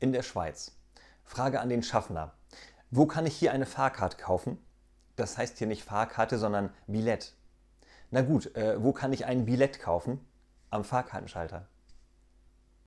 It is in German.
in der Schweiz. Frage an den Schaffner. Wo kann ich hier eine Fahrkarte kaufen? Das heißt hier nicht Fahrkarte, sondern Billett. Na gut, äh, wo kann ich ein Billett kaufen? Am Fahrkartenschalter.